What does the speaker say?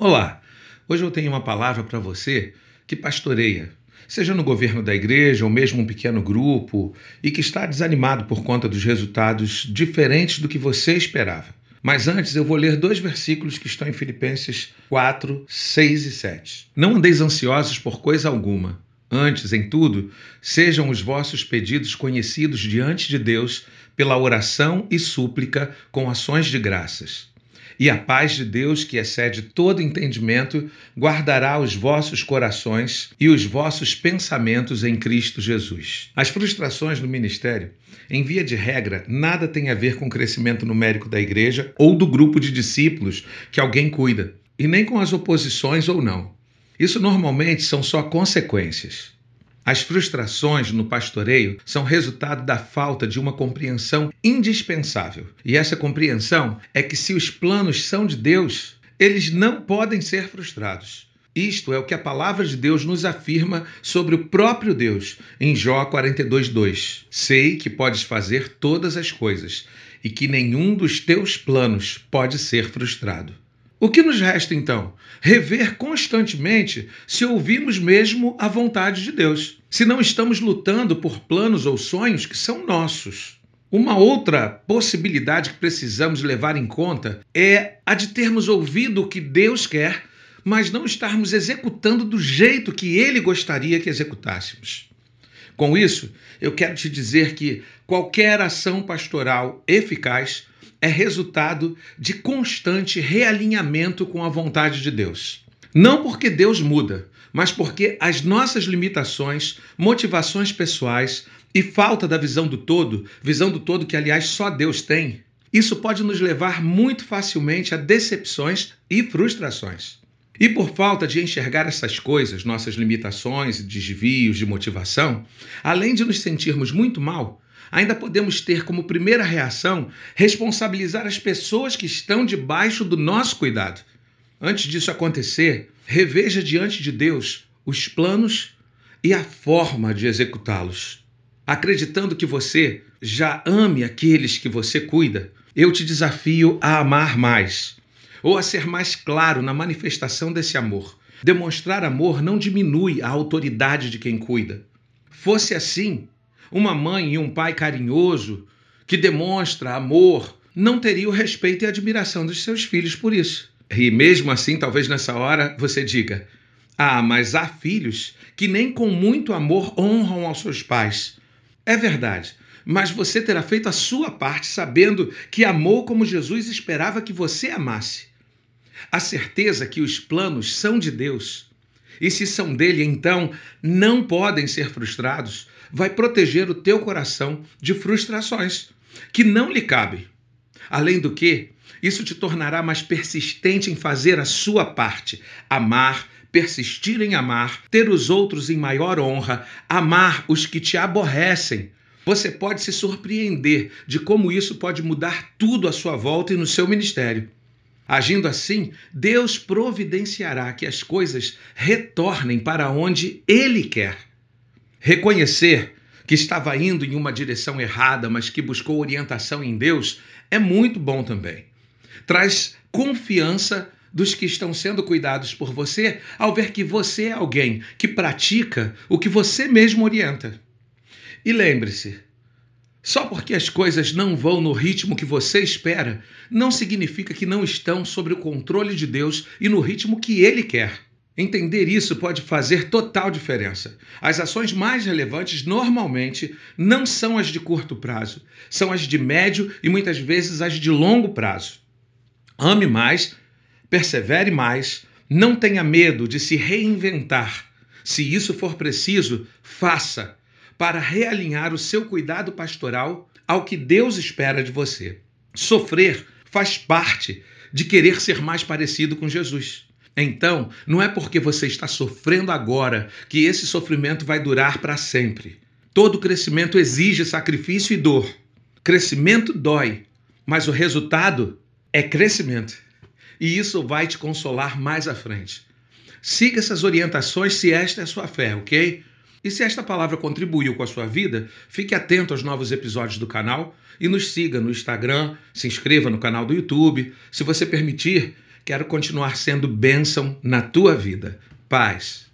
Olá, hoje eu tenho uma palavra para você que pastoreia, seja no governo da igreja ou mesmo um pequeno grupo e que está desanimado por conta dos resultados diferentes do que você esperava. Mas antes eu vou ler dois versículos que estão em Filipenses 4, 6 e 7. Não andeis ansiosos por coisa alguma. Antes, em tudo, sejam os vossos pedidos conhecidos diante de Deus pela oração e súplica com ações de graças. E a paz de Deus, que excede todo entendimento, guardará os vossos corações e os vossos pensamentos em Cristo Jesus. As frustrações no ministério, em via de regra, nada tem a ver com o crescimento numérico da igreja ou do grupo de discípulos que alguém cuida, e nem com as oposições ou não. Isso normalmente são só consequências. As frustrações no pastoreio são resultado da falta de uma compreensão indispensável. E essa compreensão é que se os planos são de Deus, eles não podem ser frustrados. Isto é o que a palavra de Deus nos afirma sobre o próprio Deus em Jó 42:2. Sei que podes fazer todas as coisas e que nenhum dos teus planos pode ser frustrado. O que nos resta então? Rever constantemente se ouvimos mesmo a vontade de Deus, se não estamos lutando por planos ou sonhos que são nossos. Uma outra possibilidade que precisamos levar em conta é a de termos ouvido o que Deus quer, mas não estarmos executando do jeito que Ele gostaria que executássemos. Com isso, eu quero te dizer que qualquer ação pastoral eficaz é resultado de constante realinhamento com a vontade de Deus. Não porque Deus muda, mas porque as nossas limitações, motivações pessoais e falta da visão do todo, visão do todo que aliás só Deus tem, isso pode nos levar muito facilmente a decepções e frustrações. E por falta de enxergar essas coisas, nossas limitações desvios de motivação, além de nos sentirmos muito mal, ainda podemos ter como primeira reação responsabilizar as pessoas que estão debaixo do nosso cuidado. Antes disso acontecer, reveja diante de Deus os planos e a forma de executá-los. Acreditando que você já ame aqueles que você cuida, eu te desafio a amar mais, ou a ser mais claro na manifestação desse amor. Demonstrar amor não diminui a autoridade de quem cuida. Fosse assim, uma mãe e um pai carinhoso, que demonstra amor, não teria o respeito e admiração dos seus filhos por isso. E mesmo assim, talvez nessa hora você diga: Ah, mas há filhos que nem com muito amor honram aos seus pais. É verdade, mas você terá feito a sua parte sabendo que amou como Jesus esperava que você amasse. A certeza que os planos são de Deus e se são dele, então não podem ser frustrados, vai proteger o teu coração de frustrações que não lhe cabem. Além do que, isso te tornará mais persistente em fazer a sua parte, amar, persistir em amar, ter os outros em maior honra, amar os que te aborrecem. Você pode se surpreender de como isso pode mudar tudo à sua volta e no seu ministério. Agindo assim, Deus providenciará que as coisas retornem para onde Ele quer. Reconhecer que estava indo em uma direção errada, mas que buscou orientação em Deus, é muito bom também. Traz confiança dos que estão sendo cuidados por você ao ver que você é alguém que pratica o que você mesmo orienta. E lembre-se, só porque as coisas não vão no ritmo que você espera, não significa que não estão sob o controle de Deus e no ritmo que Ele quer. Entender isso pode fazer total diferença. As ações mais relevantes normalmente não são as de curto prazo, são as de médio e muitas vezes as de longo prazo. Ame mais, persevere mais, não tenha medo de se reinventar. Se isso for preciso, faça para realinhar o seu cuidado pastoral ao que Deus espera de você. Sofrer faz parte de querer ser mais parecido com Jesus. Então, não é porque você está sofrendo agora que esse sofrimento vai durar para sempre. Todo crescimento exige sacrifício e dor. Crescimento dói, mas o resultado é crescimento. E isso vai te consolar mais à frente. Siga essas orientações se esta é a sua fé, ok? E se esta palavra contribuiu com a sua vida, fique atento aos novos episódios do canal e nos siga no Instagram, se inscreva no canal do YouTube. Se você permitir, Quero continuar sendo bênção na tua vida. Paz.